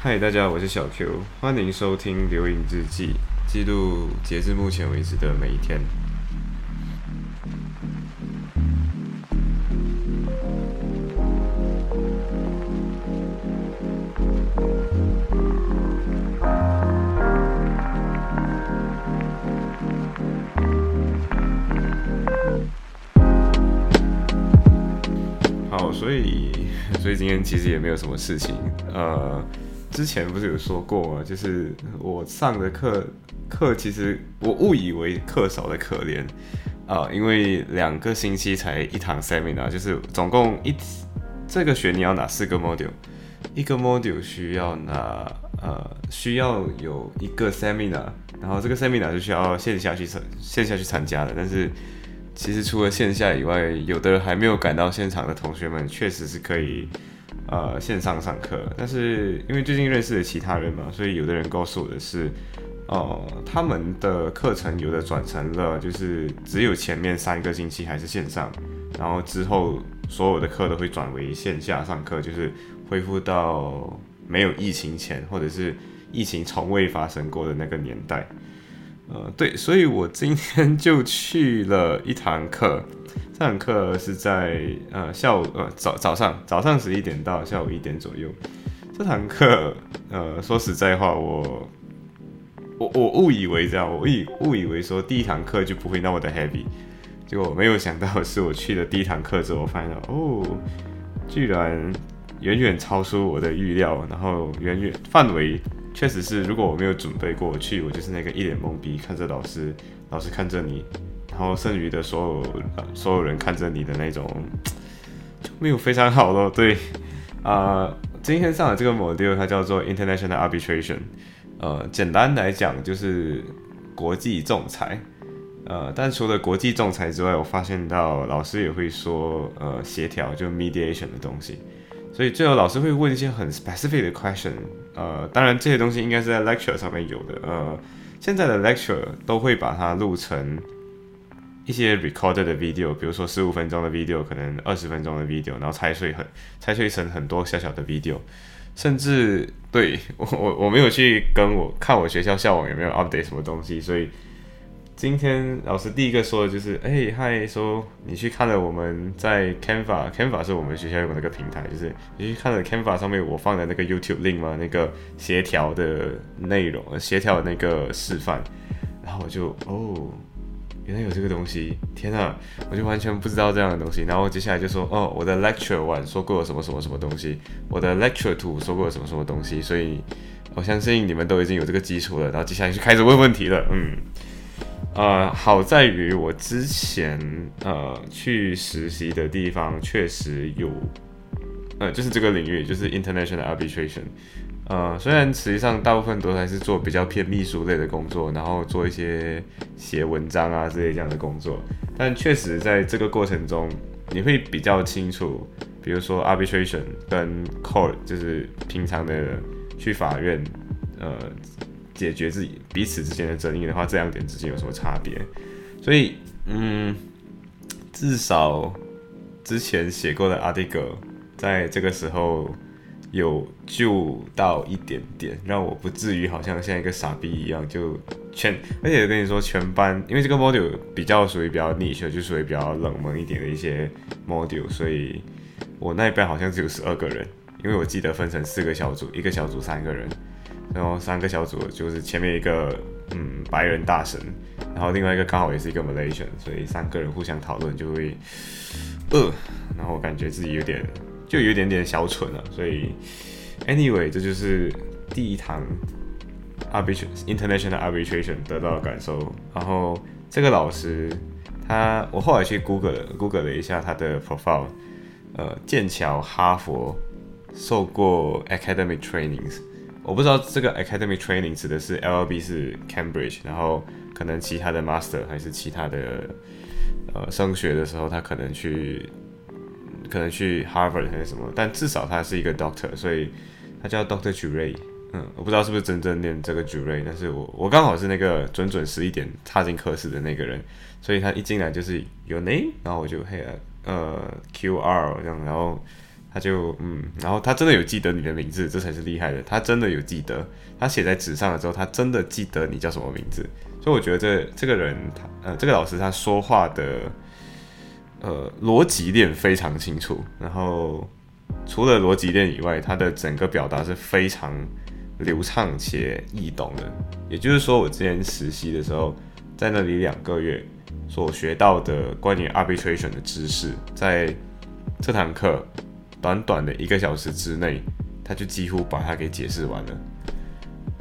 嗨，大家，我是小 Q，欢迎收听《流影日记》，记录截至目前为止的每一天。好，所以，所以今天其实也没有什么事情，呃。之前不是有说过吗？就是我上的课课，其实我误以为课少的可怜啊，因为两个星期才一堂 seminar，就是总共一这个学你要拿四个 module，一个 module 需要拿呃需要有一个 seminar，然后这个 seminar 是需要线下去参线下去参加的，但是其实除了线下以外，有的还没有赶到现场的同学们，确实是可以。呃，线上上课，但是因为最近认识了其他人嘛，所以有的人告诉我的是，哦，他们的课程有的转成了，就是只有前面三个星期还是线上，然后之后所有的课都会转为线下上课，就是恢复到没有疫情前或者是疫情从未发生过的那个年代。呃，对，所以我今天 就去了一堂课。这堂课是在呃下午呃早早上早上十一点到下午一点左右。这堂课呃说实在话，我我我误以为这样，我以误以为说第一堂课就不会那么的 heavy，结果没有想到是我去了第一堂课之后，我发现哦，居然远远超出我的预料，然后远远范围确实是，如果我没有准备过去，我就是那个一脸懵逼看着老师，老师看着你。然后剩余的所有所有人看着你的那种 就没有非常好咯。对，啊，今天上的这个 module 它叫做 International Arbitration，呃，简单来讲就是国际仲裁。呃，但除了国际仲裁之外，我发现到老师也会说呃协调，就 mediation 的东西。所以最后老师会问一些很 specific 的 question。呃，当然这些东西应该是在 lecture 上面有的。呃，现在的 lecture 都会把它录成。一些 recorded 的 video，比如说十五分钟的 video，可能二十分钟的 video，然后拆碎很拆碎成很多小小的 video，甚至对 我我我没有去跟我看我学校校网有没有 update 什么东西，所以今天老师第一个说的就是，哎嗨，说你去看了我们在 Canva，Canva 是我们学校用那个平台，就是你去看了 Canva 上面我放的那个 YouTube link 吗？那个协调的内容，协调那个示范，然后我就哦。原来有这个东西，天呐，我就完全不知道这样的东西。然后接下来就说，哦，我的 lecture one 说过了什么什么什么东西，我的 lecture two 说过了什么什么东西，所以我相信你们都已经有这个基础了。然后接下来就开始问问题了，嗯，呃，好在于我之前呃去实习的地方确实有，呃，就是这个领域，就是 international arbitration。呃，虽然实际上大部分都还是做比较偏秘书类的工作，然后做一些写文章啊之类这样的工作，但确实在这个过程中，你会比较清楚，比如说 arbitration 跟 court 就是平常的去法院，呃，解决自己彼此之间的争议的话，这两点之间有什么差别？所以，嗯，至少之前写过的 article 在这个时候。有救到一点点，让我不至于好像像一个傻逼一样就全，而且跟你说全班，因为这个 module 比较属于比较 niche，就属于比较冷门一点的一些 module，所以我那一班好像只有十二个人，因为我记得分成四个小组，一个小组三个人，然后三个小组就是前面一个嗯白人大神，然后另外一个刚好也是一个 Malaysian，所以三个人互相讨论就会呃，然后我感觉自己有点。就有点点小蠢了，所以，anyway，这就是第一堂 arbitration international arbitration 得到的感受。然后这个老师，他我后来去 Google 了 Google 了一下他的 profile，呃，剑桥、哈佛受过 academic trainings。我不知道这个 academic training 指的是 LLB 是 Cambridge，然后可能其他的 master 还是其他的呃升学的时候，他可能去。可能去 Harvard 还是什么，但至少他是一个 Doctor，所以他叫 Doctor Juray。嗯，我不知道是不是真正念这个 Juray，但是我我刚好是那个准准十一点踏进课室的那个人，所以他一进来就是 Your name，然后我就嘿呃 QR 这样，然后他就嗯，然后他真的有记得你的名字，这才是厉害的。他真的有记得，他写在纸上了之后，他真的记得你叫什么名字。所以我觉得这这个人，他呃，这个老师他说话的呃逻辑链非常清楚。然后除了逻辑链以外，他的整个表达是非常流畅且易懂的。也就是说，我之前实习的时候，在那里两个月所学到的关于 arbitration 的知识，在这堂课。短短的一个小时之内，他就几乎把它给解释完了。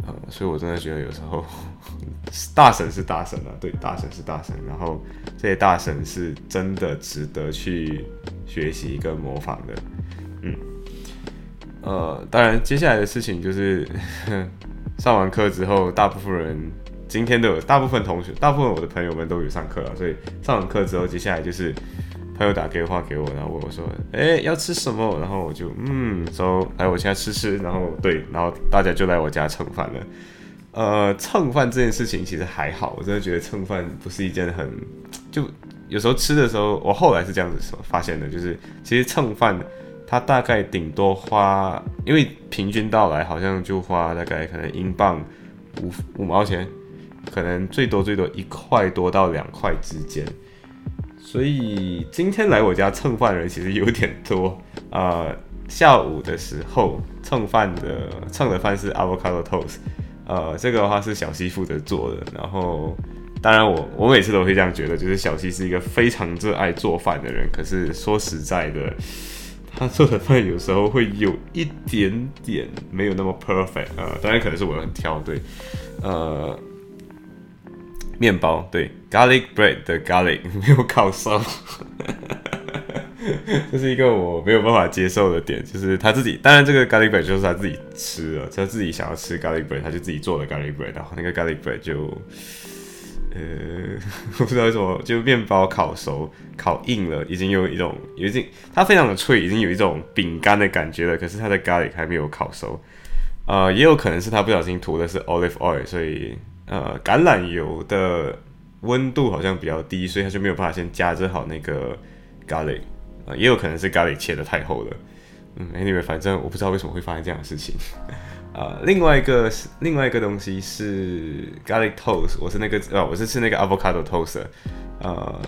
呃，所以我真的觉得有时候 大神是大神啊，对，大神是大神。然后这些大神是真的值得去学习跟模仿的。嗯，呃，当然接下来的事情就是 上完课之后，大部分人今天都有，大部分同学，大部分我的朋友们都有上课了，所以上完课之后，接下来就是。他又打电话给我，然后问我说：“哎，要吃什么？”然后我就嗯，说来我家吃吃。然后对，然后大家就来我家蹭饭了。呃，蹭饭这件事情其实还好，我真的觉得蹭饭不是一件很就有时候吃的时候，我后来是这样子说发现的，就是其实蹭饭它大概顶多花，因为平均到来好像就花大概可能英镑五五毛钱，可能最多最多一块多到两块之间。所以今天来我家蹭饭的人其实有点多啊。下午的时候蹭饭的 蹭的饭是 avocado toast，呃，这个的话是小西负责做的。然后，当然我我每次都会这样觉得，就是小西是一个非常热爱做饭的人。可是说实在的，他做的饭有时候会有一点点没有那么 perfect 啊。当然可能是我很挑，对，呃。面包对 garlic bread 的 garlic 没有烤熟，这是一个我没有办法接受的点，就是他自己，当然这个 garlic bread 就是他自己吃了，他自己想要吃 garlic bread，他就自己做了 garlic bread，然后那个 garlic bread 就，呃，我不知道为什么，就面包烤熟烤硬了，已经有一种，已经它非常的脆，已经有一种饼干的感觉了，可是它的 garlic 还没有烤熟，呃，也有可能是他不小心涂的是 olive oil，所以。呃，橄榄油的温度好像比较低，所以他就没有办法先加热好那个咖喱。啊，也有可能是咖喱切的太厚了。嗯，anyway，反正我不知道为什么会发生这样的事情。啊，另外一个是另外一个东西是 garlic toast，我是那个啊，我是吃那个 avocado toast。呃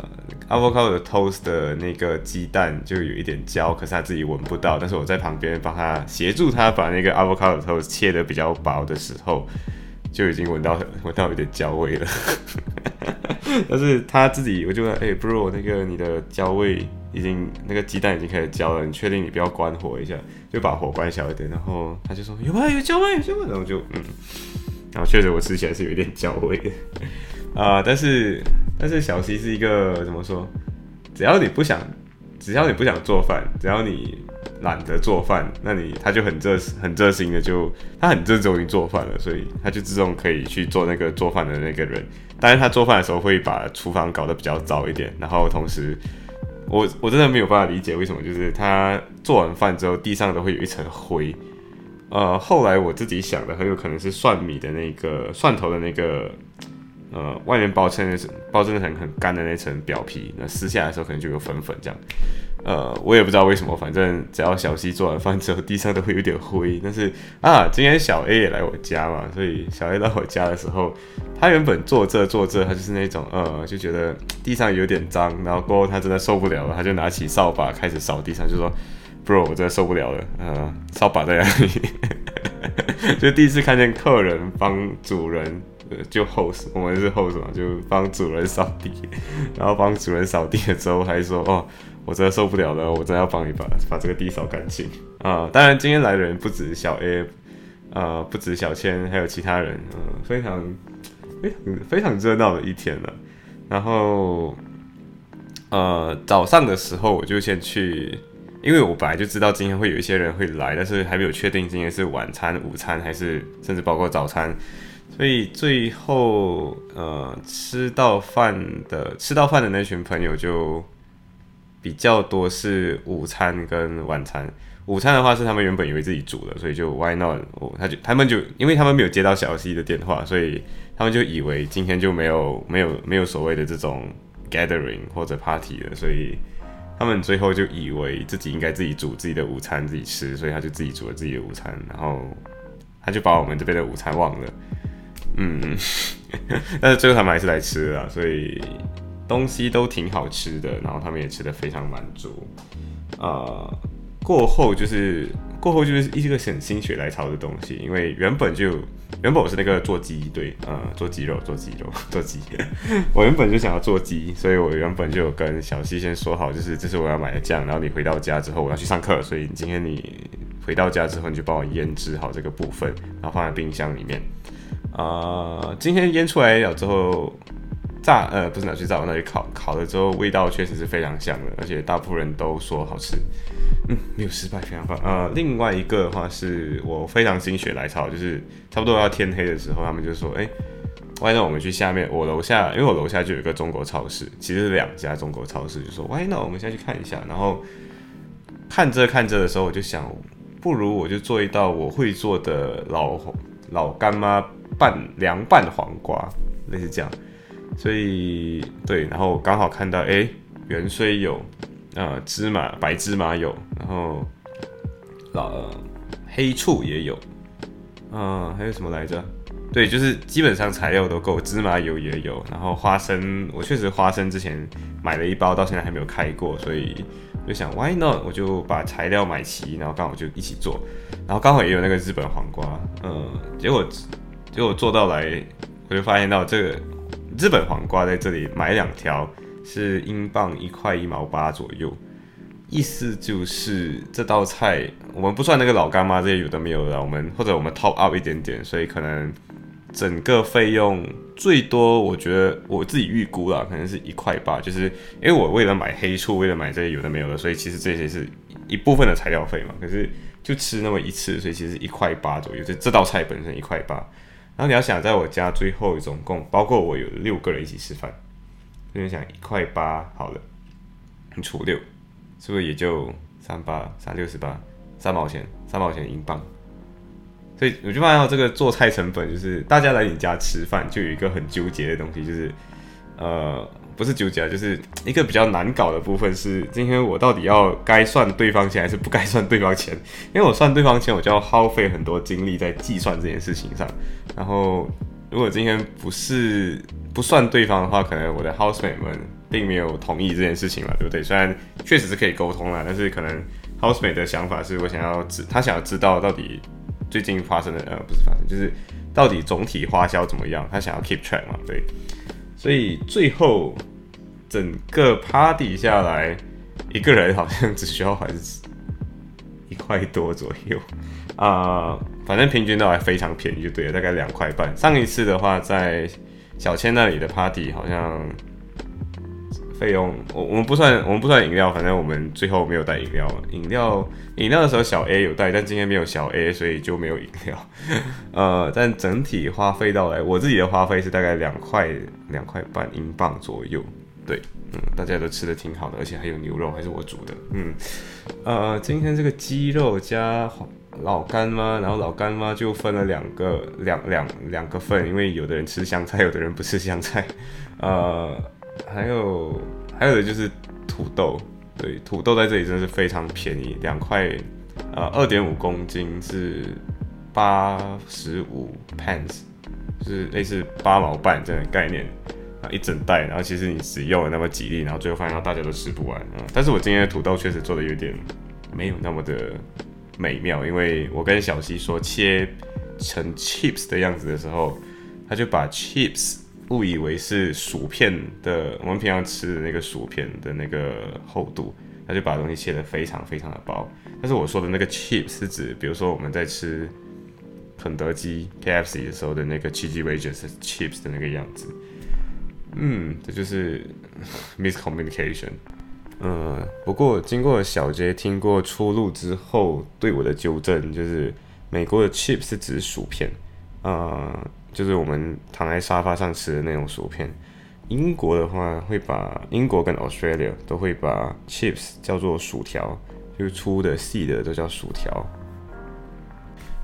，avocado toast 的那个鸡蛋就有一点焦，可是他自己闻不到。但是我在旁边帮他协助他把那个 avocado toast 切的比较薄的时候。就已经闻到闻到有点焦味了，但是他自己我就问，哎，bro，那个你的焦味已经那个鸡蛋已经开始焦了，你确定你不要关火一下，就把火关小一点。然后他就说有啊，有焦味，有焦味。然后就嗯，然后确实我吃起来是有点焦味的啊。但是但是小西是一个怎么说？只要你不想，只要你不想做饭，只要你。懒得做饭，那你他就很热心很热心的，就他很热衷于做饭了，所以他就自动可以去做那个做饭的那个人。当然，他做饭的时候会把厨房搞得比较糟一点，然后同时，我我真的没有办法理解为什么，就是他做完饭之后地上都会有一层灰。呃，后来我自己想的很有可能是蒜米的那个蒜头的那个。呃，外面包衬那层包真的很很干的那层表皮，那撕下来的时候可能就有粉粉这样。呃，我也不知道为什么，反正只要小西做完饭之后，地上都会有点灰。但是啊，今天小 A 也来我家嘛，所以小 A 到我家的时候，他原本坐这坐这，他就是那种呃，就觉得地上有点脏，然后过后他真的受不了了，他就拿起扫把开始扫地上，就说：“bro，我真的受不了了。”呃，扫把在哪里？就第一次看见客人帮主人。就 host，我们是 host 嘛，就帮主人扫地，然后帮主人扫地了之后，还说哦，我真的受不了了，我真的要帮你把把这个地扫干净啊！当然，今天来的人不止小 A，呃，不止小千，还有其他人，嗯，非常非常非常热闹的一天了。然后，呃，早上的时候我就先去，因为我本来就知道今天会有一些人会来，但是还没有确定今天是晚餐、午餐还是甚至包括早餐。所以最后，呃，吃到饭的吃到饭的那群朋友就比较多是午餐跟晚餐。午餐的话是他们原本以为自己煮的，所以就 Why not？哦，他就他们就因为他们没有接到小 C 的电话，所以他们就以为今天就没有没有没有所谓的这种 gathering 或者 party 了，所以他们最后就以为自己应该自己煮自己的午餐自己吃，所以他就自己煮了自己的午餐，然后他就把我们这边的午餐忘了。嗯，但是最后他们还是来吃了，所以东西都挺好吃的，然后他们也吃的非常满足。啊，过后就是过后就是一个很心血来潮的东西，因为原本就原本我是那个做鸡，对，呃，做鸡肉，做鸡肉，做鸡。我原本就想要做鸡，所以我原本就有跟小西先说好，就是这是我要买的酱，然后你回到家之后我要去上课，所以今天你回到家之后你就帮我腌制好这个部分，然后放在冰箱里面。啊，今天腌出来了之后，炸呃不是拿去炸，我拿去烤，烤了之后味道确实是非常香的，而且大部分人都说好吃，嗯，没有失败，非常棒。呃，另外一个的话是我非常心血来潮，就是差不多要天黑的时候，他们就说，哎，why not 我们去下面我楼下，因为我楼下就有一个中国超市，其实是两家中国超市，就说 why not 我们先去看一下，然后看着看着的时候，我就想，不如我就做一道我会做的老老干妈。拌凉拌黄瓜，类似这样，所以对，然后刚好看到，哎，元荽有，呃，芝麻白芝麻有，然后老黑醋也有，嗯，还有什么来着？对，就是基本上材料都够，芝麻油也有，然后花生，我确实花生之前买了一包，到现在还没有开过，所以就想，Why not？我就把材料买齐，然后刚好就一起做，然后刚好也有那个日本黄瓜，嗯，结果。结果做到来，我就发现到这个日本黄瓜在这里买两条是英镑一块一毛八左右，意思就是这道菜我们不算那个老干妈这些有的没有的，我们或者我们 top up 一点点，所以可能整个费用最多我觉得我自己预估了，可能是一块八，就是因为我为了买黑醋，为了买这些有的没有的，所以其实这些是一部分的材料费嘛，可是就吃那么一次，所以其实一块八左右，这这道菜本身一块八。然后你要想，在我家最后总共包括我有六个人一起吃饭，所以想一块八好了，你除六，是不是也就三八三六十八三毛钱三毛钱英镑？所以我就发现这个做菜成本就是大家来你家吃饭就有一个很纠结的东西，就是呃。不是纠结啊，就是一个比较难搞的部分是，今天我到底要该算对方钱还是不该算对方钱？因为我算对方钱，我就要耗费很多精力在计算这件事情上。然后，如果今天不是不算对方的话，可能我的 housemate 们并没有同意这件事情嘛，对不对？虽然确实是可以沟通啦，但是可能 housemate 的想法是我想要知，他想要知道到底最近发生的呃不是发生，就是到底总体花销怎么样，他想要 keep track 嘛，对。所以最后整个 party 下来，一个人好像只需要还是一块多左右 啊，反正平均都还非常便宜，就对了，大概两块半。上一次的话，在小千那里的 party 好像。费用我我们不算我们不算饮料，反正我们最后没有带饮料。饮料饮料的时候小 A 有带，但今天没有小 A，所以就没有饮料。呃，但整体花费到来，我自己的花费是大概两块两块半英镑左右。对，嗯，大家都吃的挺好的，而且还有牛肉，还是我煮的。嗯，呃，今天这个鸡肉加老干妈，然后老干妈就分了两个两两两个份，因为有的人吃香菜，有的人不吃香菜。呃。还有还有的就是土豆，对，土豆在这里真的是非常便宜，两块，呃，二点五公斤是八十五 pence，就是类似八毛半这样的概念啊，一整袋，然后其实你只用了那么几粒，然后最后发现到大家都吃不完啊。但是我今天的土豆确实做的有点没有那么的美妙，因为我跟小西说切成 chips 的样子的时候，他就把 chips。误以为是薯片的，我们平常吃的那个薯片的那个厚度，他就把东西切得非常非常的薄。但是我说的那个 chips 是指，比如说我们在吃肯德基 KFC 的时候的那个 cheesy wedges chips 的那个样子。嗯，这就是 miscommunication。嗯，不过经过小杰听过出路之后，对我的纠正就是，美国的 chips 是指薯片，呃。就是我们躺在沙发上吃的那种薯片。英国的话会把英国跟 Australia 都会把 chips 叫做薯条，就是粗的细的都叫薯条。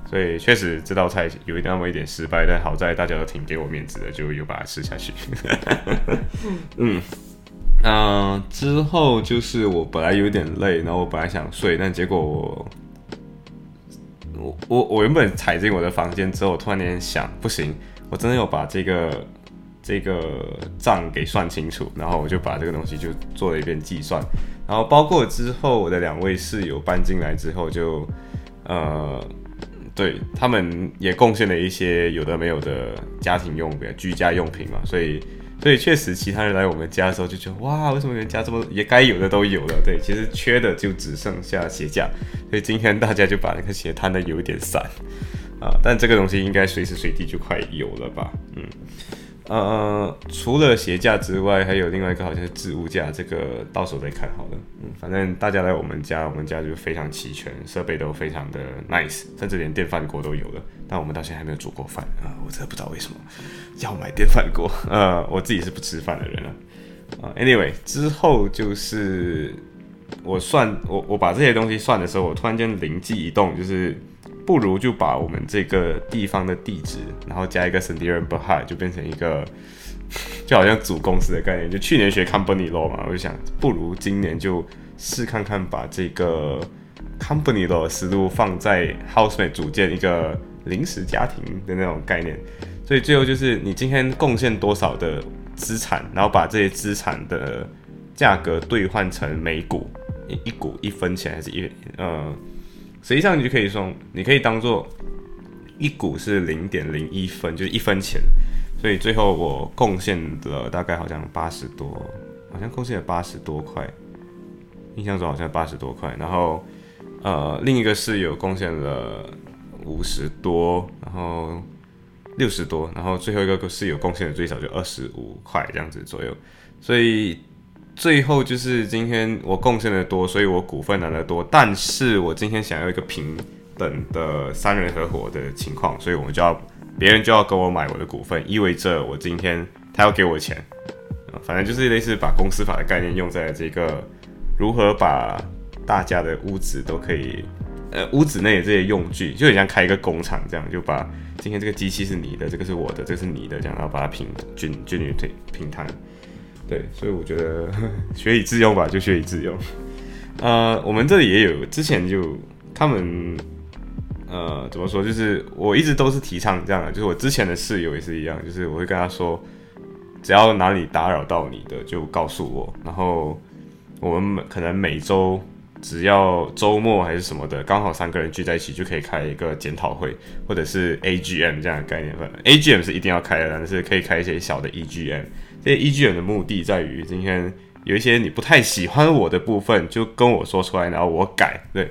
所以确实这道菜有一那么一点失败，但好在大家都挺给我面子的，就又把它吃下去。嗯，嗯，之后就是我本来有点累，然后我本来想睡，但结果我我我我原本踩进我的房间之后，突然间想，不行，我真的要把这个这个账给算清楚，然后我就把这个东西就做了一遍计算，然后包括之后我的两位室友搬进来之后，就呃，对他们也贡献了一些有的没有的家庭用品、居家用品嘛，所以。所以确实，其他人来我们家的时候就觉得哇，为什么人家这么也该有的都有了？对，其实缺的就只剩下鞋架。所以今天大家就把那个鞋摊的有点散啊，但这个东西应该随时随地就快有了吧？嗯。呃，除了鞋架之外，还有另外一个好像是置物架，这个到时候再看好了。嗯，反正大家来我们家，我们家就非常齐全，设备都非常的 nice，甚至连电饭锅都有了。但我们到现在还没有煮过饭啊，我真的不知道为什么要买电饭锅。呃，我自己是不吃饭的人了。啊，anyway，之后就是我算我我把这些东西算的时候，我突然间灵机一动，就是。不如就把我们这个地方的地址，然后加一个 s a n d i r a n Bahai，就变成一个 就好像主公司的概念。就去年学 Company Law 嘛，我就想不如今年就试看看把这个 Company Law 的思路放在 Housemate 组建一个临时家庭的那种概念。所以最后就是你今天贡献多少的资产，然后把这些资产的价格兑换成每股一一股一分钱还是一呃。实际上，你就可以说，你可以当做一股是零点零一分，就是一分钱。所以最后我贡献了大概好像八十多，好像贡献了八十多块，印象中好像八十多块。然后呃，另一个室友贡献了五十多，然后六十多，然后最后一个室友贡献的最少就二十五块这样子左右。所以。最后就是今天我贡献的多，所以我股份拿的多。但是我今天想要一个平等的三人合伙的情况，所以我们就要别人就要跟我买我的股份，意味着我今天他要给我钱。反正就是类似把公司法的概念用在这个如何把大家的屋子都可以，呃，屋子内的这些用具，就很像开一个工厂这样，就把今天这个机器是你的，这个是我的，这个是你的，这样然后把它平均均匀平平摊。对，所以我觉得 学以致用吧，就学以致用。呃，我们这里也有，之前就他们，呃，怎么说？就是我一直都是提倡这样的，就是我之前的室友也是一样，就是我会跟他说，只要哪里打扰到你的，就告诉我。然后我们可能每周只要周末还是什么的，刚好三个人聚在一起，就可以开一个检讨会，或者是 AGM 这样的概念。AGM 是一定要开的，但是可以开一些小的 EGM。这 EGM 的目的在于，今天有一些你不太喜欢我的部分，就跟我说出来，然后我改。对，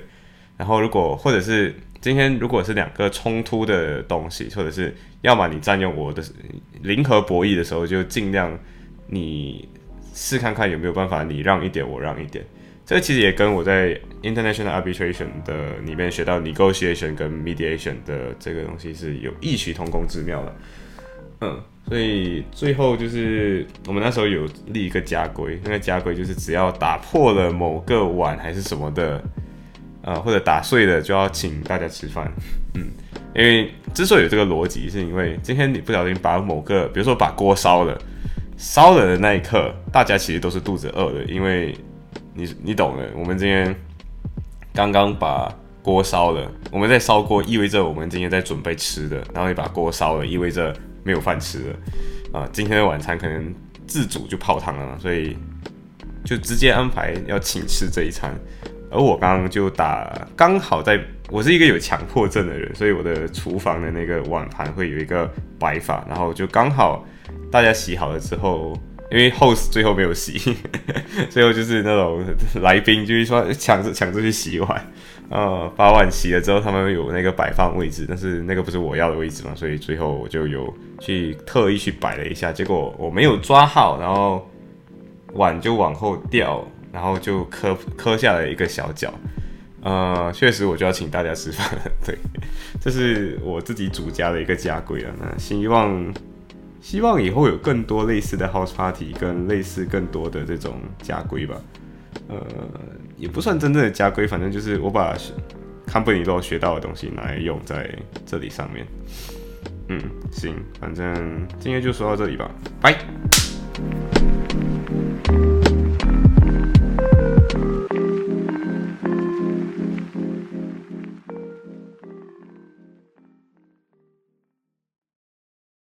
然后如果或者是今天如果是两个冲突的东西，或者是要么你占用我的零和博弈的时候，就尽量你试看看有没有办法，你让一点，我让一点。这其实也跟我在 International Arbitration 的里面学到 Negotiation 跟 Mediation 的这个东西是有异曲同工之妙的。嗯。所以最后就是我们那时候有立一个家规，那个家规就是只要打破了某个碗还是什么的，呃，或者打碎了就要请大家吃饭。嗯，因为之所以有这个逻辑，是因为今天你不小心把某个，比如说把锅烧了，烧了的那一刻，大家其实都是肚子饿的，因为你你懂的。我们今天刚刚把锅烧了，我们在烧锅意味着我们今天在准备吃的，然后你把锅烧了，意味着。没有饭吃了啊！今天的晚餐可能自主就泡汤了，所以就直接安排要请吃这一餐。而我刚刚就打刚好在，我是一个有强迫症的人，所以我的厨房的那个碗盘会有一个摆法，然后就刚好大家洗好了之后，因为 host 最后没有洗，最后就是那种来宾就是说抢着抢着去洗碗。呃，把碗洗了之后，他们有那个摆放位置，但是那个不是我要的位置嘛，所以最后我就有去特意去摆了一下，结果我没有抓好，然后碗就往后掉，然后就磕磕下了一个小角。呃，确实我就要请大家吃饭了，对，这是我自己主家的一个家规啊。那希望希望以后有更多类似的 house party 跟类似更多的这种家规吧。呃，也不算真正的家规，反正就是我把 company 都学到的东西拿来用在这里上面。嗯，行，反正今天就说到这里吧，拜。